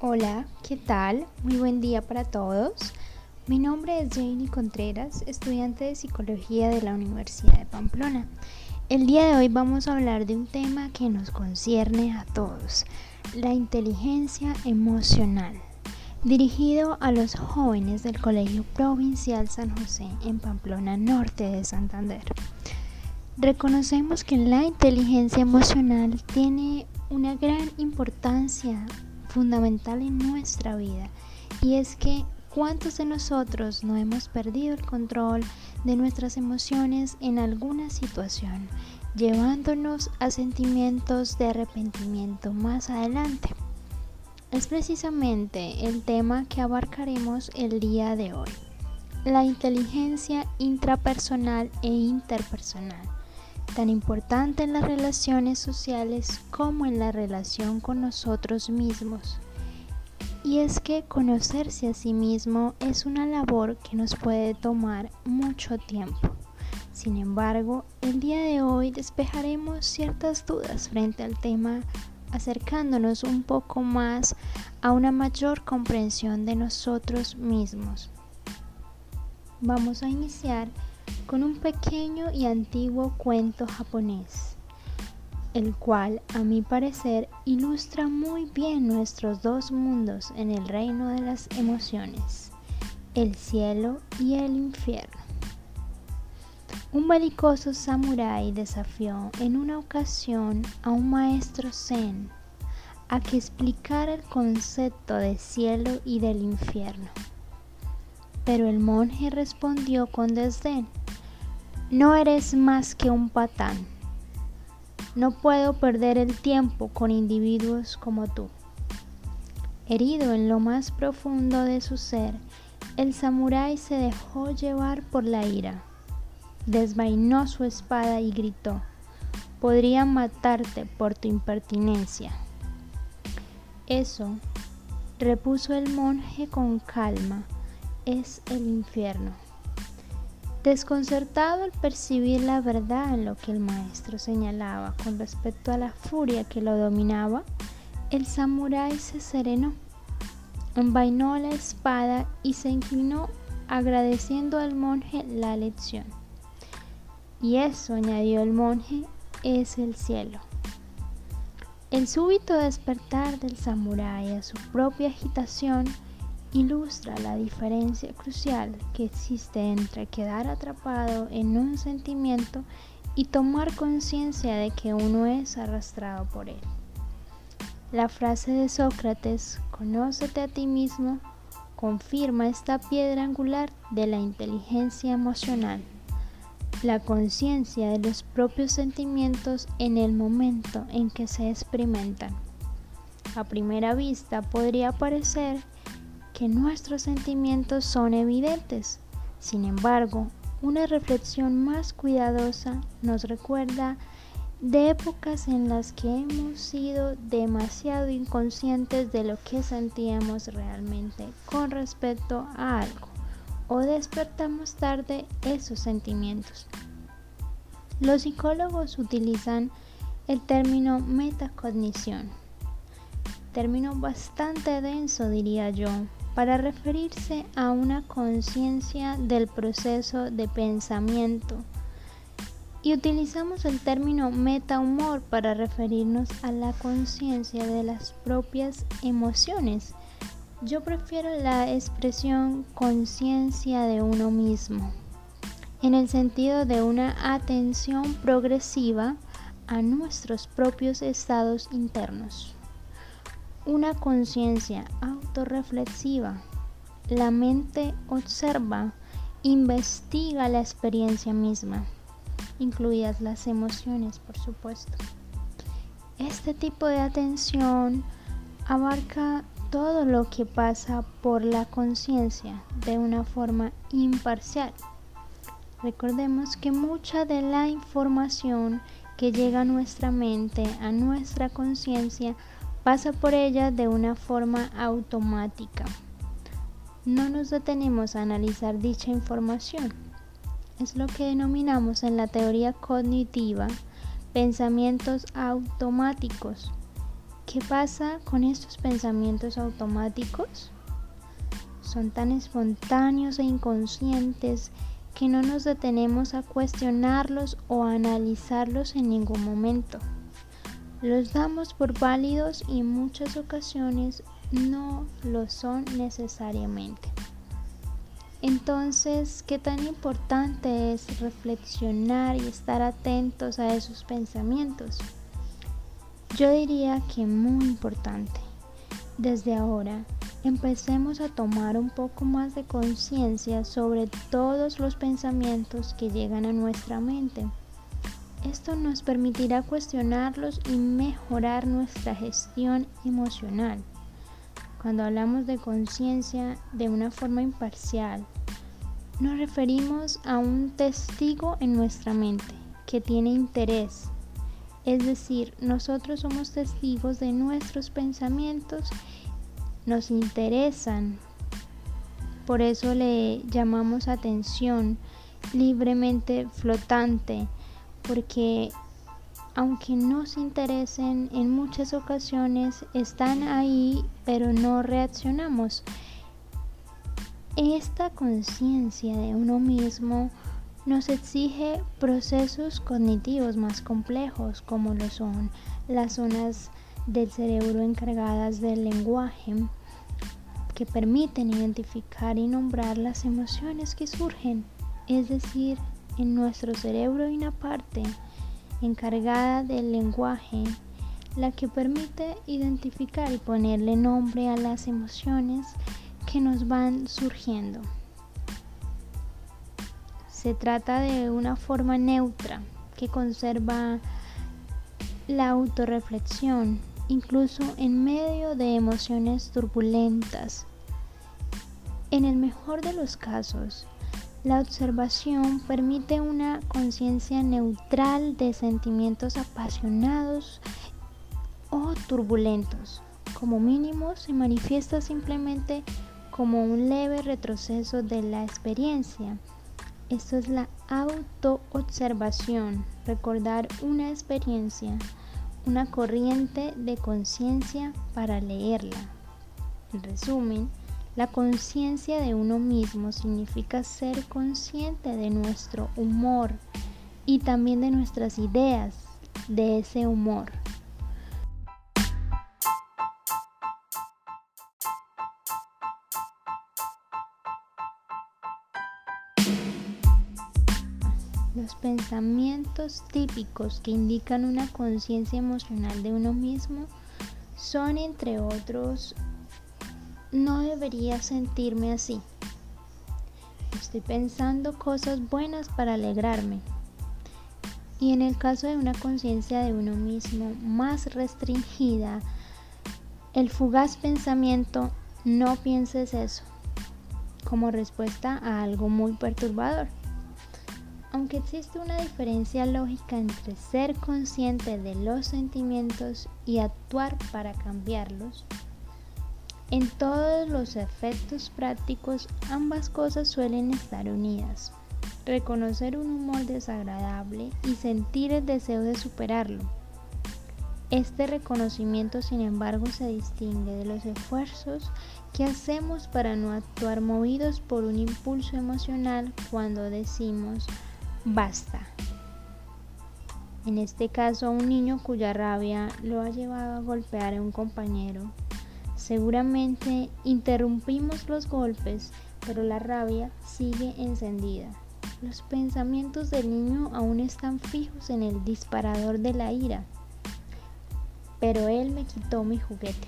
Hola, ¿qué tal? Muy buen día para todos. Mi nombre es Janie Contreras, estudiante de Psicología de la Universidad de Pamplona. El día de hoy vamos a hablar de un tema que nos concierne a todos, la inteligencia emocional, dirigido a los jóvenes del Colegio Provincial San José en Pamplona Norte de Santander. Reconocemos que la inteligencia emocional tiene una gran importancia fundamental en nuestra vida. Y es que cuántos de nosotros no hemos perdido el control de nuestras emociones en alguna situación, llevándonos a sentimientos de arrepentimiento más adelante. Es precisamente el tema que abarcaremos el día de hoy, la inteligencia intrapersonal e interpersonal tan importante en las relaciones sociales como en la relación con nosotros mismos. Y es que conocerse a sí mismo es una labor que nos puede tomar mucho tiempo. Sin embargo, el día de hoy despejaremos ciertas dudas frente al tema acercándonos un poco más a una mayor comprensión de nosotros mismos. Vamos a iniciar con un pequeño y antiguo cuento japonés, el cual a mi parecer ilustra muy bien nuestros dos mundos en el reino de las emociones, el cielo y el infierno. Un belicoso samurái desafió en una ocasión a un maestro zen a que explicara el concepto de cielo y del infierno. Pero el monje respondió con desdén, no eres más que un patán. No puedo perder el tiempo con individuos como tú. Herido en lo más profundo de su ser, el samurái se dejó llevar por la ira. Desvainó su espada y gritó, podría matarte por tu impertinencia. Eso, repuso el monje con calma, es el infierno. Desconcertado al percibir la verdad en lo que el maestro señalaba con respecto a la furia que lo dominaba, el samurái se serenó, envainó la espada y se inclinó agradeciendo al monje la lección. Y eso, añadió el monje, es el cielo. El súbito despertar del samurái a su propia agitación ilustra la diferencia crucial que existe entre quedar atrapado en un sentimiento y tomar conciencia de que uno es arrastrado por él. La frase de Sócrates, conócete a ti mismo, confirma esta piedra angular de la inteligencia emocional, la conciencia de los propios sentimientos en el momento en que se experimentan. A primera vista podría parecer que nuestros sentimientos son evidentes. Sin embargo, una reflexión más cuidadosa nos recuerda de épocas en las que hemos sido demasiado inconscientes de lo que sentíamos realmente con respecto a algo o despertamos tarde esos sentimientos. Los psicólogos utilizan el término metacognición, término bastante denso diría yo, para referirse a una conciencia del proceso de pensamiento. Y utilizamos el término metahumor para referirnos a la conciencia de las propias emociones. Yo prefiero la expresión conciencia de uno mismo, en el sentido de una atención progresiva a nuestros propios estados internos una conciencia autorreflexiva. La mente observa, investiga la experiencia misma, incluidas las emociones, por supuesto. Este tipo de atención abarca todo lo que pasa por la conciencia de una forma imparcial. Recordemos que mucha de la información que llega a nuestra mente, a nuestra conciencia, pasa por ella de una forma automática. No nos detenemos a analizar dicha información. Es lo que denominamos en la teoría cognitiva pensamientos automáticos. ¿Qué pasa con estos pensamientos automáticos? Son tan espontáneos e inconscientes que no nos detenemos a cuestionarlos o a analizarlos en ningún momento. Los damos por válidos y en muchas ocasiones no lo son necesariamente. Entonces, ¿qué tan importante es reflexionar y estar atentos a esos pensamientos? Yo diría que muy importante. Desde ahora, empecemos a tomar un poco más de conciencia sobre todos los pensamientos que llegan a nuestra mente. Esto nos permitirá cuestionarlos y mejorar nuestra gestión emocional. Cuando hablamos de conciencia de una forma imparcial, nos referimos a un testigo en nuestra mente que tiene interés. Es decir, nosotros somos testigos de nuestros pensamientos, nos interesan. Por eso le llamamos atención libremente flotante, porque aunque nos interesen, en muchas ocasiones están ahí, pero no reaccionamos. Esta conciencia de uno mismo nos exige procesos cognitivos más complejos, como lo son las zonas del cerebro encargadas del lenguaje, que permiten identificar y nombrar las emociones que surgen. Es decir, en nuestro cerebro hay una parte encargada del lenguaje, la que permite identificar y ponerle nombre a las emociones que nos van surgiendo. Se trata de una forma neutra que conserva la autorreflexión, incluso en medio de emociones turbulentas. En el mejor de los casos, la observación permite una conciencia neutral de sentimientos apasionados o turbulentos. Como mínimo se manifiesta simplemente como un leve retroceso de la experiencia. Esto es la autoobservación, recordar una experiencia, una corriente de conciencia para leerla. En resumen, la conciencia de uno mismo significa ser consciente de nuestro humor y también de nuestras ideas de ese humor. Los pensamientos típicos que indican una conciencia emocional de uno mismo son, entre otros, no debería sentirme así. Estoy pensando cosas buenas para alegrarme. Y en el caso de una conciencia de uno mismo más restringida, el fugaz pensamiento no pienses eso como respuesta a algo muy perturbador. Aunque existe una diferencia lógica entre ser consciente de los sentimientos y actuar para cambiarlos, en todos los efectos prácticos ambas cosas suelen estar unidas. Reconocer un humor desagradable y sentir el deseo de superarlo. Este reconocimiento, sin embargo, se distingue de los esfuerzos que hacemos para no actuar movidos por un impulso emocional cuando decimos basta. En este caso, un niño cuya rabia lo ha llevado a golpear a un compañero Seguramente interrumpimos los golpes, pero la rabia sigue encendida. Los pensamientos del niño aún están fijos en el disparador de la ira. Pero él me quitó mi juguete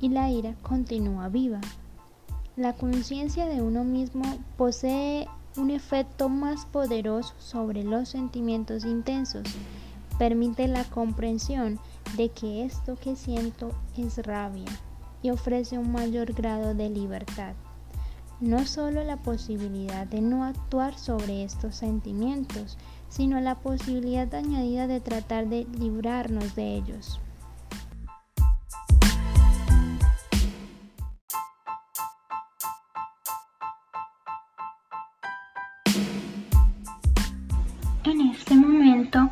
y la ira continúa viva. La conciencia de uno mismo posee un efecto más poderoso sobre los sentimientos intensos. Permite la comprensión de que esto que siento es rabia y ofrece un mayor grado de libertad. No solo la posibilidad de no actuar sobre estos sentimientos, sino la posibilidad añadida de tratar de librarnos de ellos. En este momento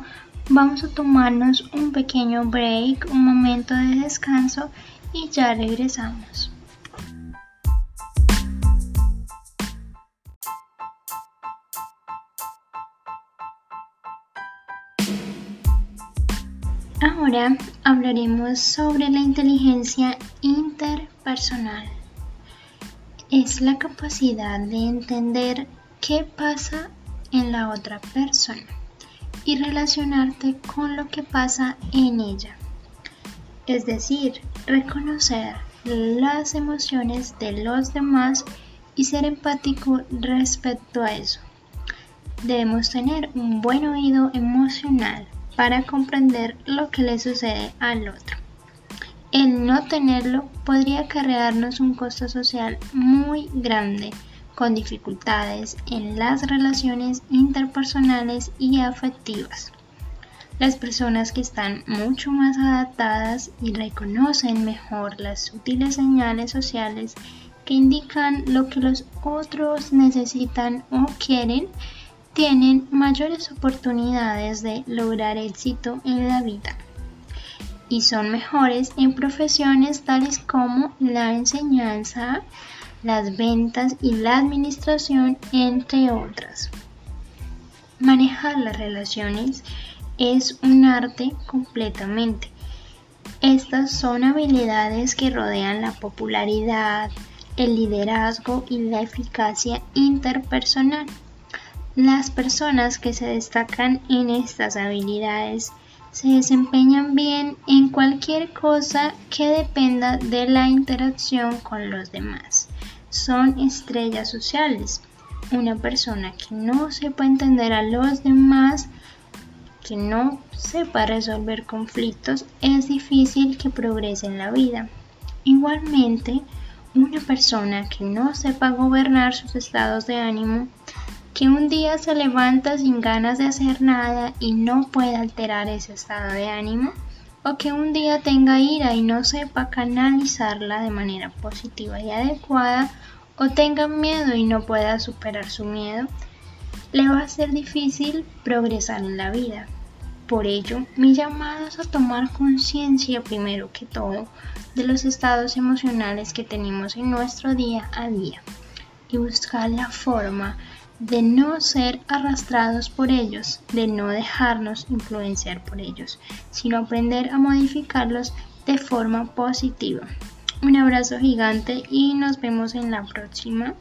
vamos a tomarnos un pequeño break, un momento de descanso y ya regresamos. Ahora hablaremos sobre la inteligencia interpersonal. Es la capacidad de entender qué pasa en la otra persona y relacionarte con lo que pasa en ella. Es decir, reconocer las emociones de los demás y ser empático respecto a eso. Debemos tener un buen oído emocional para comprender lo que le sucede al otro. El no tenerlo podría acarrearnos un costo social muy grande, con dificultades en las relaciones interpersonales y afectivas. Las personas que están mucho más adaptadas y reconocen mejor las sutiles señales sociales que indican lo que los otros necesitan o quieren, tienen mayores oportunidades de lograr éxito en la vida y son mejores en profesiones tales como la enseñanza, las ventas y la administración, entre otras. Manejar las relaciones es un arte completamente. Estas son habilidades que rodean la popularidad, el liderazgo y la eficacia interpersonal. Las personas que se destacan en estas habilidades se desempeñan bien en cualquier cosa que dependa de la interacción con los demás. Son estrellas sociales. Una persona que no sepa entender a los demás, que no sepa resolver conflictos, es difícil que progrese en la vida. Igualmente, una persona que no sepa gobernar sus estados de ánimo, que un día se levanta sin ganas de hacer nada y no puede alterar ese estado de ánimo, o que un día tenga ira y no sepa canalizarla de manera positiva y adecuada, o tenga miedo y no pueda superar su miedo, le va a ser difícil progresar en la vida. Por ello, mi llamado es a tomar conciencia primero que todo de los estados emocionales que tenemos en nuestro día a día y buscar la forma de no ser arrastrados por ellos, de no dejarnos influenciar por ellos, sino aprender a modificarlos de forma positiva. Un abrazo gigante y nos vemos en la próxima.